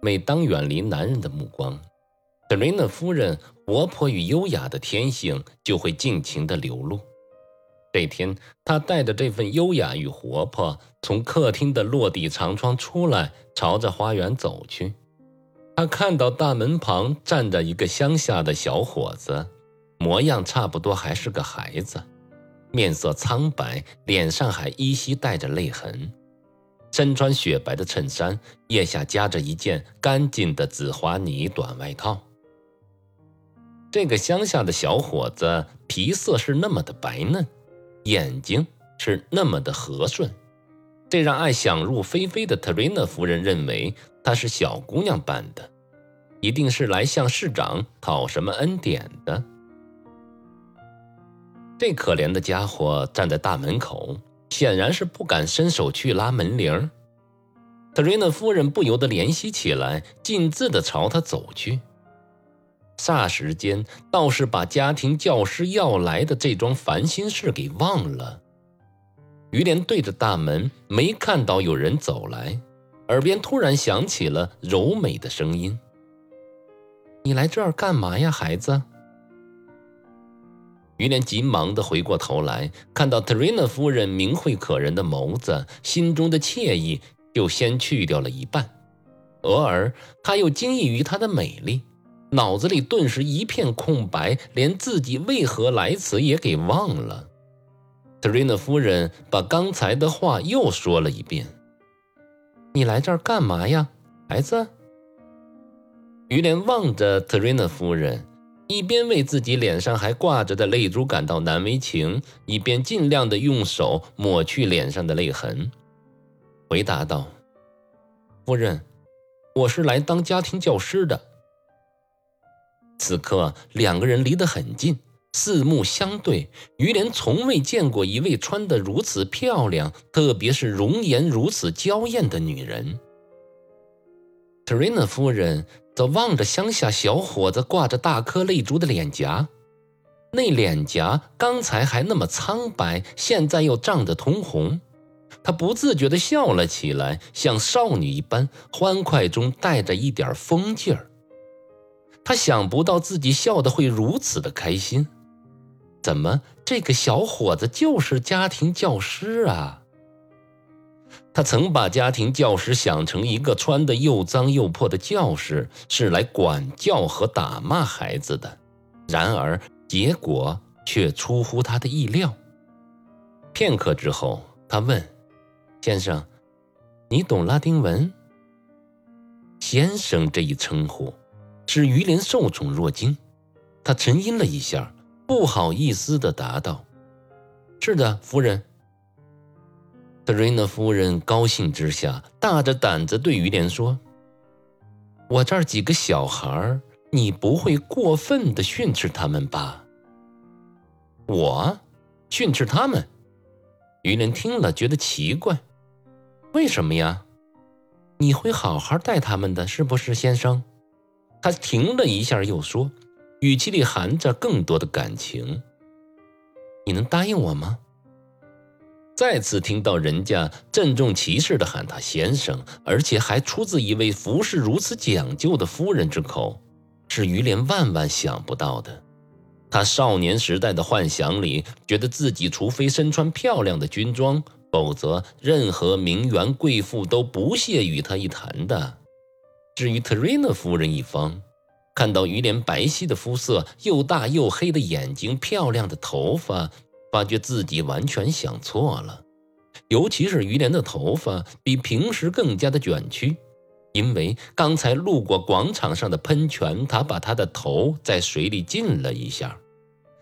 每当远离男人的目光，特瑞娜夫人活泼与优雅的天性就会尽情的流露。这天，她带着这份优雅与活泼，从客厅的落地长窗出来，朝着花园走去。她看到大门旁站着一个乡下的小伙子，模样差不多还是个孩子，面色苍白，脸上还依稀带着泪痕。身穿雪白的衬衫，腋下夹着一件干净的紫花呢短外套。这个乡下的小伙子皮色是那么的白嫩，眼睛是那么的和顺，这让爱想入非非的特瑞娜夫人认为他是小姑娘扮的，一定是来向市长讨什么恩典的。这可怜的家伙站在大门口。显然是不敢伸手去拉门铃特瑞娜夫人不由得怜惜起来，径自的朝他走去。霎时间，倒是把家庭教师要来的这桩烦心事给忘了。于连对着大门，没看到有人走来，耳边突然响起了柔美的声音：“你来这儿干嘛呀，孩子？”于连急忙地回过头来，看到特瑞娜夫人明慧可人的眸子，心中的惬意就先去掉了一半。俄而他又惊异于她的美丽，脑子里顿时一片空白，连自己为何来此也给忘了。特瑞娜夫人把刚才的话又说了一遍：“你来这儿干嘛呀，孩子？”于连望着特瑞娜夫人。一边为自己脸上还挂着的泪珠感到难为情，一边尽量的用手抹去脸上的泪痕，回答道：“夫人，我是来当家庭教师的。”此刻两个人离得很近，四目相对。于连从未见过一位穿得如此漂亮，特别是容颜如此娇艳的女人。特瑞娜夫人。则望着乡下小伙子挂着大颗泪珠的脸颊，那脸颊刚才还那么苍白，现在又涨得通红。他不自觉地笑了起来，像少女一般欢快中带着一点疯劲儿。他想不到自己笑得会如此的开心，怎么这个小伙子就是家庭教师啊？他曾把家庭教师想成一个穿得又脏又破的教师，是来管教和打骂孩子的。然而结果却出乎他的意料。片刻之后，他问：“先生，你懂拉丁文？”“先生”这一称呼，使于连受宠若惊。他沉吟了一下，不好意思地答道：“是的，夫人。”特瑞娜夫人高兴之下，大着胆子对于连说：“我这儿几个小孩你不会过分的训斥他们吧？”我训斥他们？于连听了觉得奇怪：“为什么呀？你会好好待他们的，是不是，先生？”他停了一下，又说，语气里含着更多的感情：“你能答应我吗？”再次听到人家郑重其事地喊他先生，而且还出自一位服饰如此讲究的夫人之口，是于连万万想不到的。他少年时代的幻想里，觉得自己除非身穿漂亮的军装，否则任何名媛贵妇都不屑与他一谈的。至于特瑞娜夫人一方，看到于连白皙的肤色、又大又黑的眼睛、漂亮的头发。发觉自己完全想错了，尤其是于连的头发比平时更加的卷曲，因为刚才路过广场上的喷泉，他把他的头在水里浸了一下，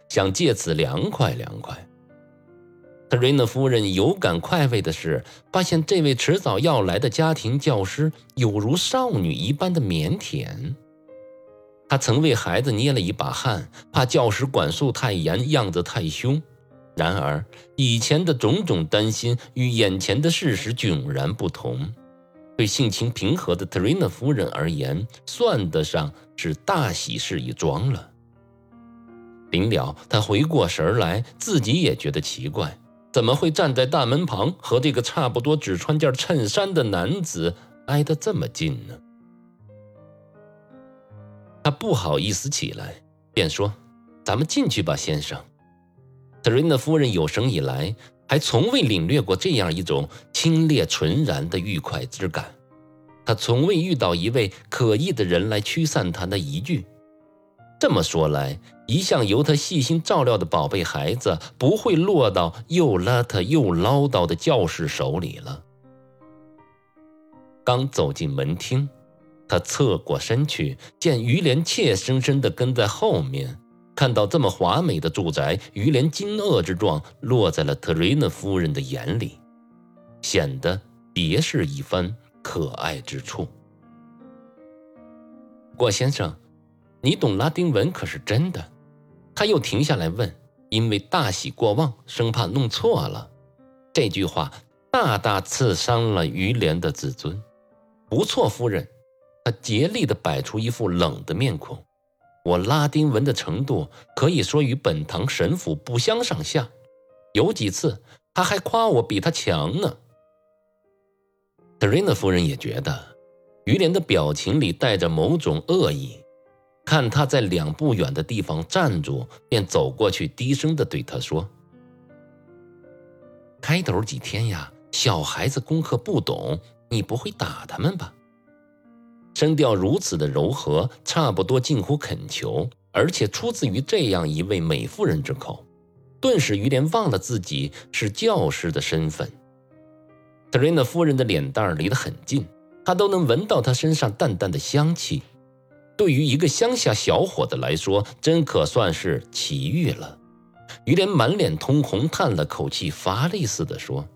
想借此凉快凉快。特瑞娜夫人有感快慰的是，发现这位迟早要来的家庭教师有如少女一般的腼腆。她曾为孩子捏了一把汗，怕教师管束太严，样子太凶。然而，以前的种种担心与眼前的事实迥然不同。对性情平和的特瑞娜夫人而言，算得上是大喜事一桩了。临了，她回过神来，自己也觉得奇怪：怎么会站在大门旁，和这个差不多只穿件衬衫的男子挨得这么近呢？他不好意思起来，便说：“咱们进去吧，先生。”特瑞娜夫人有生以来还从未领略过这样一种清冽纯然的愉快之感。她从未遇到一位可疑的人来驱散她的疑惧。这么说来，一向由她细心照料的宝贝孩子不会落到又邋遢又唠叨的教士手里了。刚走进门厅，他侧过身去，见于连怯生生地跟在后面。看到这么华美的住宅，于连惊愕之状落在了特瑞娜夫人的眼里，显得别是一番可爱之处。郭先生，你懂拉丁文可是真的？他又停下来问，因为大喜过望，生怕弄错了。这句话大大刺伤了于连的自尊。不错，夫人。他竭力地摆出一副冷的面孔。我拉丁文的程度可以说与本堂神父不相上下，有几次他还夸我比他强呢。特瑞娜夫人也觉得于连的表情里带着某种恶意，看他在两步远的地方站住，便走过去，低声地对他说：“开头几天呀，小孩子功课不懂，你不会打他们吧？”声调如此的柔和，差不多近乎恳求，而且出自于这样一位美妇人之口，顿时于连忘了自己是教师的身份。特瑞娜夫人的脸蛋离得很近，他都能闻到她身上淡淡的香气。对于一个乡下小伙子来说，真可算是奇遇了。于连满脸通红，叹了口气，乏力似的说：“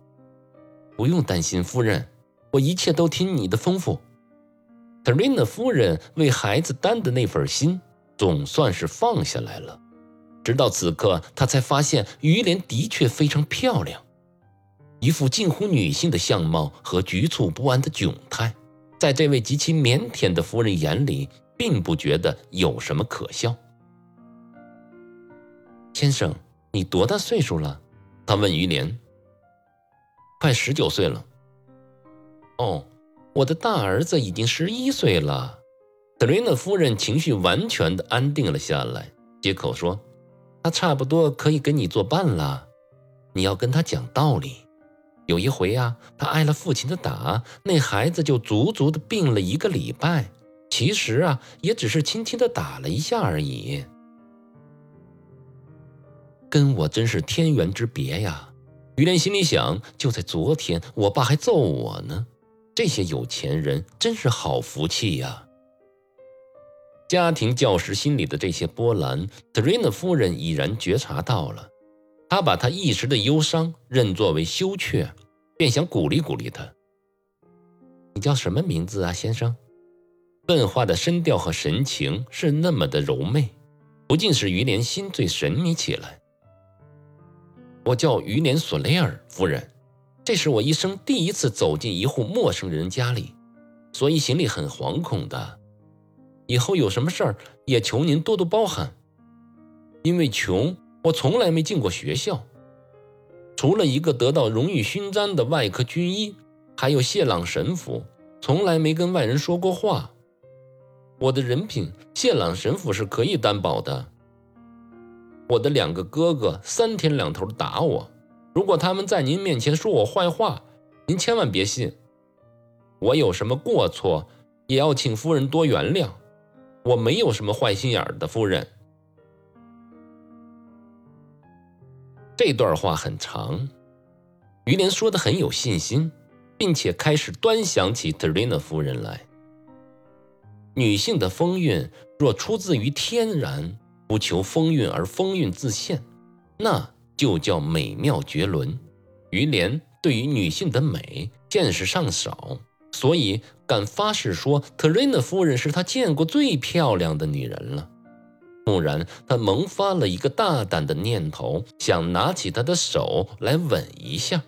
不用担心，夫人，我一切都听你的吩咐。”特瑞娜夫人为孩子担的那份心，总算是放下来了。直到此刻，她才发现于莲的确非常漂亮，一副近乎女性的相貌和局促不安的窘态，在这位极其腼腆的夫人眼里，并不觉得有什么可笑。先生，你多大岁数了？他问于莲。快十九岁了。哦。我的大儿子已经十一岁了，德瑞娜夫人情绪完全的安定了下来，接口说：“他差不多可以跟你作伴了。你要跟他讲道理。有一回呀，他挨了父亲的打，那孩子就足足的病了一个礼拜。其实啊，也只是轻轻的打了一下而已。跟我真是天渊之别呀！”于连心里想：就在昨天，我爸还揍我呢。这些有钱人真是好福气呀！家庭教师心里的这些波澜，特瑞娜夫人已然觉察到了。她把他一时的忧伤认作为羞怯，便想鼓励鼓励他。你叫什么名字啊，先生？问话的声调和神情是那么的柔媚，不禁使于连心醉神迷起来。我叫于连索雷尔夫人。这是我一生第一次走进一户陌生人家里，所以心里很惶恐的。以后有什么事儿，也求您多多包涵。因为穷，我从来没进过学校，除了一个得到荣誉勋章的外科军医，还有谢朗神父，从来没跟外人说过话。我的人品，谢朗神父是可以担保的。我的两个哥哥三天两头打我。如果他们在您面前说我坏话，您千万别信。我有什么过错，也要请夫人多原谅。我没有什么坏心眼的，夫人。这段话很长，于连说的很有信心，并且开始端详起特瑞娜夫人来。女性的风韵若出自于天然，不求风韵而风韵自现，那。就叫美妙绝伦。于连对于女性的美见识尚少，所以敢发誓说特瑞娜夫人是他见过最漂亮的女人了。蓦然，他萌发了一个大胆的念头，想拿起她的手来吻一下。